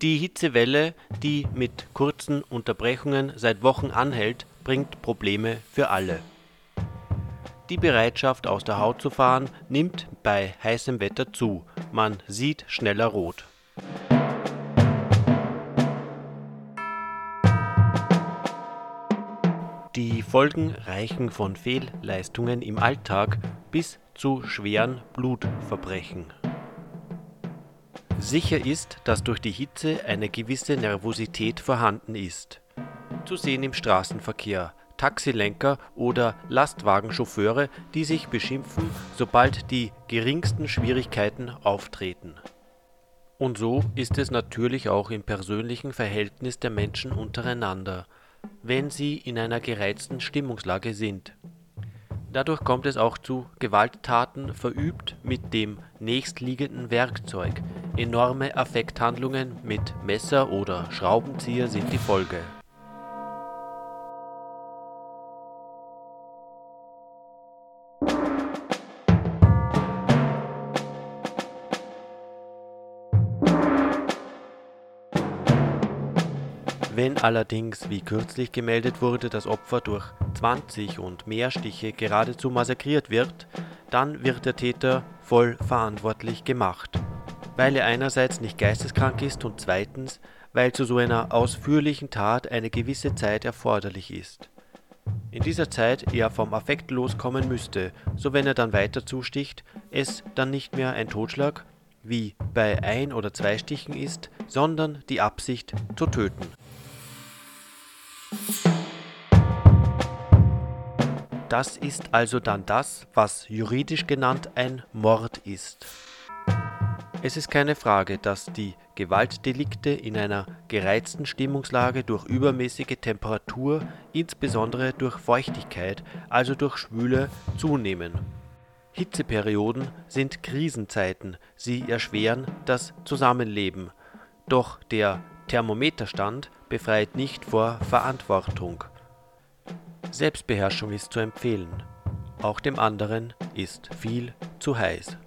Die Hitzewelle, die mit kurzen Unterbrechungen seit Wochen anhält, bringt Probleme für alle. Die Bereitschaft aus der Haut zu fahren nimmt bei heißem Wetter zu, man sieht schneller rot. Die Folgen reichen von Fehlleistungen im Alltag bis zu schweren Blutverbrechen. Sicher ist, dass durch die Hitze eine gewisse Nervosität vorhanden ist. Zu sehen im Straßenverkehr, Taxilenker oder Lastwagenchauffeure, die sich beschimpfen, sobald die geringsten Schwierigkeiten auftreten. Und so ist es natürlich auch im persönlichen Verhältnis der Menschen untereinander, wenn sie in einer gereizten Stimmungslage sind. Dadurch kommt es auch zu Gewalttaten verübt mit dem nächstliegenden Werkzeug, enorme Affekthandlungen mit Messer oder Schraubenzieher sind die Folge Wenn allerdings, wie kürzlich gemeldet wurde, das Opfer durch 20 und mehr Stiche geradezu massakriert wird, dann wird der Täter voll verantwortlich gemacht, weil er einerseits nicht geisteskrank ist und zweitens, weil zu so einer ausführlichen Tat eine gewisse Zeit erforderlich ist. In dieser Zeit er vom Affekt loskommen müsste, so wenn er dann weiter zusticht, es dann nicht mehr ein Totschlag, wie bei ein oder zwei Stichen ist, sondern die Absicht zu töten. Das ist also dann das, was juridisch genannt ein Mord ist. Es ist keine Frage, dass die Gewaltdelikte in einer gereizten Stimmungslage durch übermäßige Temperatur, insbesondere durch Feuchtigkeit, also durch Schwüle, zunehmen. Hitzeperioden sind Krisenzeiten, sie erschweren das Zusammenleben. Doch der Thermometerstand befreit nicht vor Verantwortung. Selbstbeherrschung ist zu empfehlen. Auch dem anderen ist viel zu heiß.